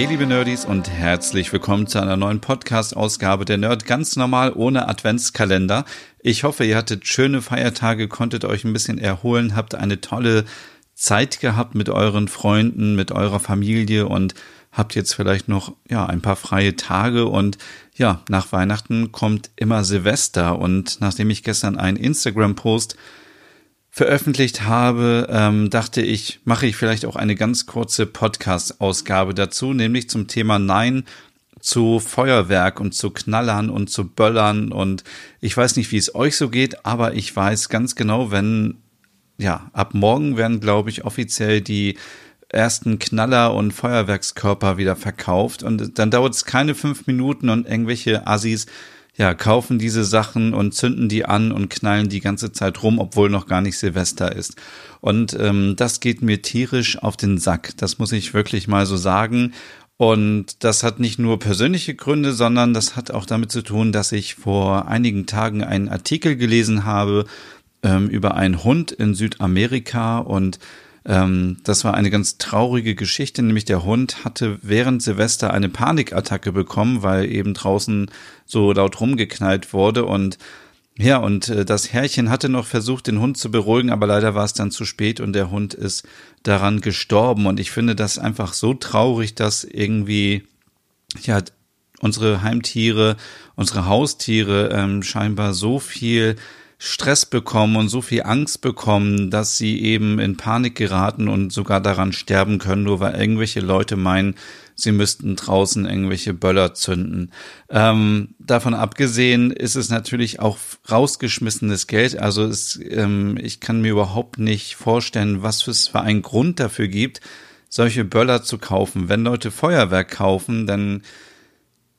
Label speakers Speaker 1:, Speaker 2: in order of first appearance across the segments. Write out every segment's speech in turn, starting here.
Speaker 1: Hey liebe Nerdies und herzlich willkommen zu einer neuen Podcast-Ausgabe der Nerd ganz normal ohne Adventskalender. Ich hoffe, ihr hattet schöne Feiertage, konntet euch ein bisschen erholen, habt eine tolle Zeit gehabt mit euren Freunden, mit eurer Familie und habt jetzt vielleicht noch ja ein paar freie Tage und ja, nach Weihnachten kommt immer Silvester und nachdem ich gestern einen Instagram Post veröffentlicht habe, ähm, dachte ich, mache ich vielleicht auch eine ganz kurze Podcast-Ausgabe dazu, nämlich zum Thema Nein zu Feuerwerk und zu Knallern und zu Böllern und ich weiß nicht, wie es euch so geht, aber ich weiß ganz genau, wenn, ja, ab morgen werden, glaube ich, offiziell die ersten Knaller und Feuerwerkskörper wieder verkauft und dann dauert es keine fünf Minuten und irgendwelche Assis ja, kaufen diese Sachen und zünden die an und knallen die ganze Zeit rum, obwohl noch gar nicht Silvester ist. Und ähm, das geht mir tierisch auf den Sack. Das muss ich wirklich mal so sagen. Und das hat nicht nur persönliche Gründe, sondern das hat auch damit zu tun, dass ich vor einigen Tagen einen Artikel gelesen habe ähm, über einen Hund in Südamerika und ähm, das war eine ganz traurige Geschichte, nämlich der Hund hatte während Silvester eine Panikattacke bekommen, weil eben draußen so laut rumgeknallt wurde und ja, und äh, das Herrchen hatte noch versucht, den Hund zu beruhigen, aber leider war es dann zu spät und der Hund ist daran gestorben. Und ich finde das einfach so traurig, dass irgendwie, ja, unsere Heimtiere, unsere Haustiere ähm, scheinbar so viel Stress bekommen und so viel Angst bekommen, dass sie eben in Panik geraten und sogar daran sterben können, nur weil irgendwelche Leute meinen, sie müssten draußen irgendwelche Böller zünden. Ähm, davon abgesehen ist es natürlich auch rausgeschmissenes Geld. Also es, ähm, ich kann mir überhaupt nicht vorstellen, was es für einen Grund dafür gibt, solche Böller zu kaufen. Wenn Leute Feuerwerk kaufen, dann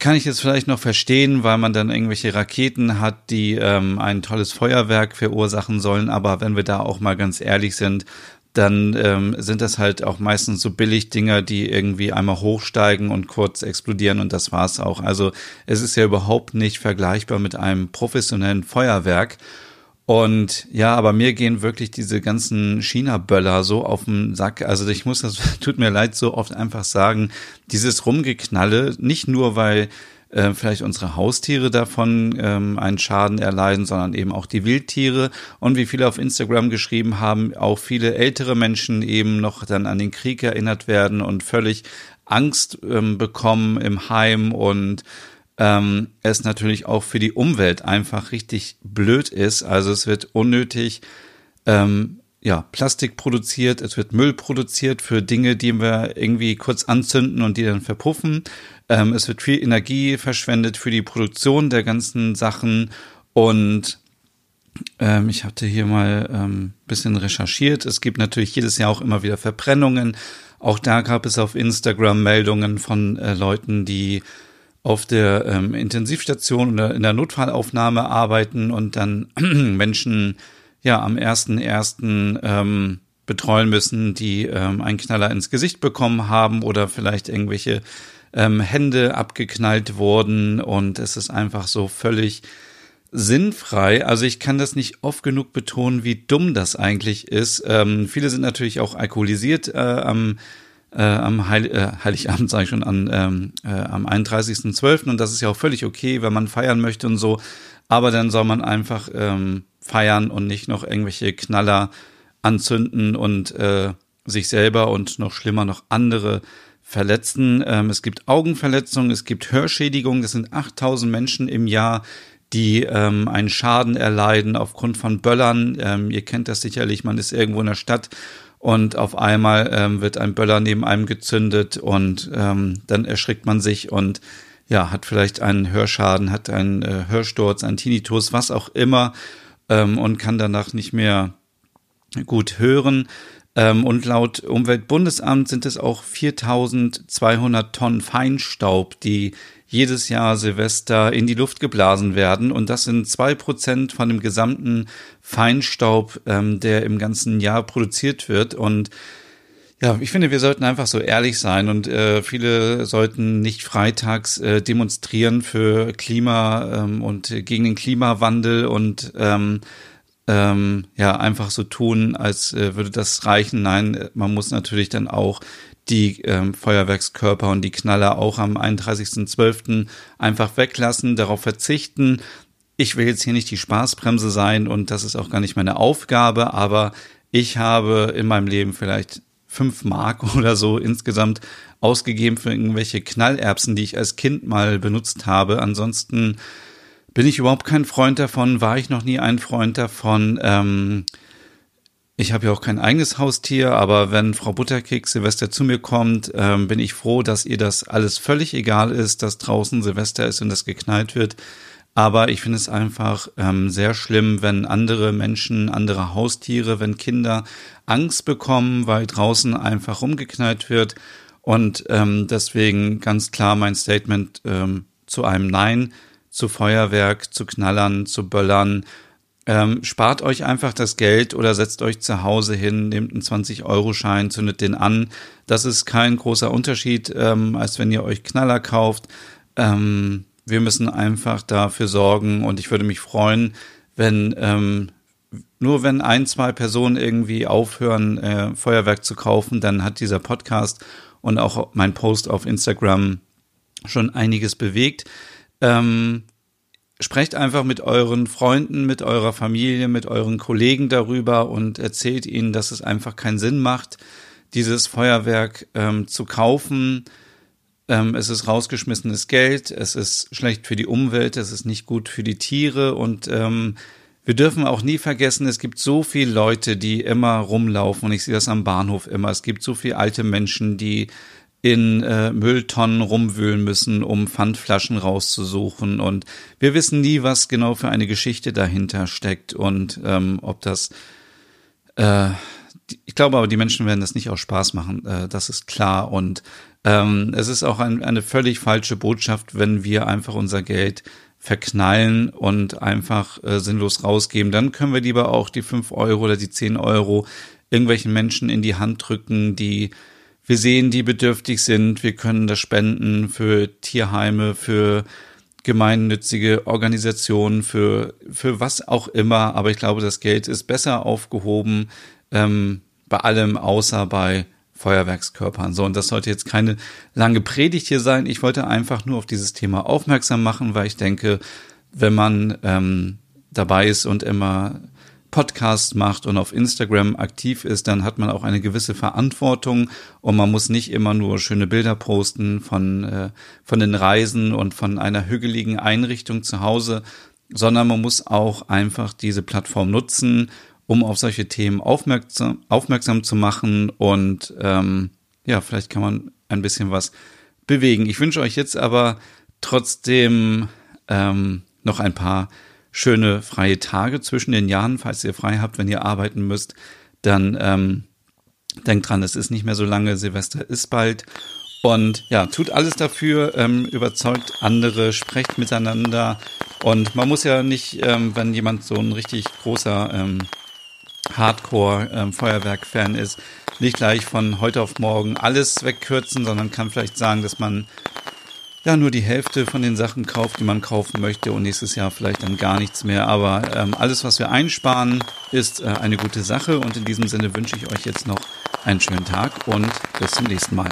Speaker 1: kann ich es vielleicht noch verstehen, weil man dann irgendwelche Raketen hat, die ähm, ein tolles Feuerwerk verursachen sollen. Aber wenn wir da auch mal ganz ehrlich sind, dann ähm, sind das halt auch meistens so Billigdinger, die irgendwie einmal hochsteigen und kurz explodieren und das war's auch. Also es ist ja überhaupt nicht vergleichbar mit einem professionellen Feuerwerk. Und ja, aber mir gehen wirklich diese ganzen China-Böller so auf den Sack. Also ich muss das, tut mir leid, so oft einfach sagen, dieses Rumgeknalle, nicht nur weil äh, vielleicht unsere Haustiere davon ähm, einen Schaden erleiden, sondern eben auch die Wildtiere. Und wie viele auf Instagram geschrieben haben, auch viele ältere Menschen eben noch dann an den Krieg erinnert werden und völlig Angst ähm, bekommen im Heim und ähm, es natürlich auch für die Umwelt einfach richtig blöd ist. Also es wird unnötig ähm, ja, Plastik produziert, es wird Müll produziert für Dinge, die wir irgendwie kurz anzünden und die dann verpuffen. Ähm, es wird viel Energie verschwendet für die Produktion der ganzen Sachen und ähm, ich hatte hier mal ähm, bisschen recherchiert. Es gibt natürlich jedes Jahr auch immer wieder Verbrennungen. Auch da gab es auf Instagram Meldungen von äh, Leuten, die auf der ähm, Intensivstation oder in der Notfallaufnahme arbeiten und dann Menschen ja am ersten ersten ähm, betreuen müssen, die ähm, einen Knaller ins Gesicht bekommen haben oder vielleicht irgendwelche ähm, Hände abgeknallt wurden und es ist einfach so völlig sinnfrei. Also ich kann das nicht oft genug betonen, wie dumm das eigentlich ist. Ähm, viele sind natürlich auch alkoholisiert äh, am äh, am Heil äh, Heiligabend, sage ich schon, an, ähm, äh, am 31.12. Und das ist ja auch völlig okay, wenn man feiern möchte und so. Aber dann soll man einfach ähm, feiern und nicht noch irgendwelche Knaller anzünden und äh, sich selber und noch schlimmer noch andere verletzen. Ähm, es gibt Augenverletzungen, es gibt Hörschädigungen. Das sind 8000 Menschen im Jahr, die ähm, einen Schaden erleiden aufgrund von Böllern. Ähm, ihr kennt das sicherlich, man ist irgendwo in der Stadt und auf einmal ähm, wird ein Böller neben einem gezündet und ähm, dann erschrickt man sich und ja, hat vielleicht einen Hörschaden, hat einen äh, Hörsturz, einen Tinnitus, was auch immer ähm, und kann danach nicht mehr gut hören. Ähm, und laut Umweltbundesamt sind es auch 4200 Tonnen Feinstaub, die jedes Jahr Silvester in die Luft geblasen werden. Und das sind zwei Prozent von dem gesamten Feinstaub, ähm, der im ganzen Jahr produziert wird. Und ja, ich finde, wir sollten einfach so ehrlich sein und äh, viele sollten nicht freitags äh, demonstrieren für Klima ähm, und gegen den Klimawandel und ähm, ähm, ja einfach so tun, als äh, würde das reichen. Nein, man muss natürlich dann auch die ähm, Feuerwerkskörper und die Knaller auch am 31.12. einfach weglassen, darauf verzichten. Ich will jetzt hier nicht die Spaßbremse sein und das ist auch gar nicht meine Aufgabe, aber ich habe in meinem Leben vielleicht fünf Mark oder so insgesamt ausgegeben für irgendwelche Knallerbsen, die ich als Kind mal benutzt habe. Ansonsten bin ich überhaupt kein Freund davon, war ich noch nie ein Freund davon. Ähm, ich habe ja auch kein eigenes Haustier, aber wenn Frau Butterkeks Silvester zu mir kommt, ähm, bin ich froh, dass ihr das alles völlig egal ist, dass draußen Silvester ist und das geknallt wird. Aber ich finde es einfach ähm, sehr schlimm, wenn andere Menschen, andere Haustiere, wenn Kinder Angst bekommen, weil draußen einfach rumgeknallt wird. Und ähm, deswegen ganz klar mein Statement ähm, zu einem Nein, zu Feuerwerk, zu Knallern, zu Böllern. Ähm, spart euch einfach das Geld oder setzt euch zu Hause hin, nehmt einen 20-Euro-Schein, zündet den an. Das ist kein großer Unterschied, ähm, als wenn ihr euch Knaller kauft. Ähm, wir müssen einfach dafür sorgen und ich würde mich freuen, wenn ähm, nur wenn ein, zwei Personen irgendwie aufhören, äh, Feuerwerk zu kaufen, dann hat dieser Podcast und auch mein Post auf Instagram schon einiges bewegt. Ähm, sprecht einfach mit euren Freunden, mit eurer Familie, mit euren Kollegen darüber und erzählt ihnen, dass es einfach keinen Sinn macht, dieses Feuerwerk ähm, zu kaufen ähm, es ist rausgeschmissenes Geld, es ist schlecht für die Umwelt, es ist nicht gut für die Tiere und ähm, wir dürfen auch nie vergessen, es gibt so viele Leute, die immer rumlaufen und ich sehe das am Bahnhof immer. Es gibt so viele alte Menschen, die in äh, Mülltonnen rumwühlen müssen, um Pfandflaschen rauszusuchen. Und wir wissen nie, was genau für eine Geschichte dahinter steckt und ähm, ob das. Äh, ich glaube aber, die Menschen werden das nicht aus Spaß machen, äh, das ist klar. Und ähm, es ist auch ein, eine völlig falsche Botschaft, wenn wir einfach unser Geld verknallen und einfach äh, sinnlos rausgeben. Dann können wir lieber auch die fünf Euro oder die zehn Euro irgendwelchen Menschen in die Hand drücken, die wir sehen, die bedürftig sind. Wir können das spenden für Tierheime, für gemeinnützige Organisationen, für, für was auch immer. Aber ich glaube, das Geld ist besser aufgehoben ähm, bei allem, außer bei Feuerwerkskörpern. So, und das sollte jetzt keine lange Predigt hier sein. Ich wollte einfach nur auf dieses Thema aufmerksam machen, weil ich denke, wenn man ähm, dabei ist und immer Podcast macht und auf Instagram aktiv ist, dann hat man auch eine gewisse Verantwortung und man muss nicht immer nur schöne Bilder posten von, äh, von den Reisen und von einer hügeligen Einrichtung zu Hause, sondern man muss auch einfach diese Plattform nutzen, um auf solche Themen aufmerksam, aufmerksam zu machen und ähm, ja, vielleicht kann man ein bisschen was bewegen. Ich wünsche euch jetzt aber trotzdem ähm, noch ein paar schöne freie Tage zwischen den Jahren, falls ihr frei habt, wenn ihr arbeiten müsst, dann ähm, denkt dran, es ist nicht mehr so lange, Silvester ist bald. Und ja, tut alles dafür, ähm, überzeugt andere, sprecht miteinander. Und man muss ja nicht, ähm, wenn jemand so ein richtig großer ähm, Hardcore-Feuerwerk-Fan ist, nicht gleich von heute auf morgen alles wegkürzen, sondern kann vielleicht sagen, dass man ja nur die Hälfte von den Sachen kauft, die man kaufen möchte und nächstes Jahr vielleicht dann gar nichts mehr. Aber ähm, alles, was wir einsparen, ist äh, eine gute Sache und in diesem Sinne wünsche ich euch jetzt noch einen schönen Tag und bis zum nächsten Mal.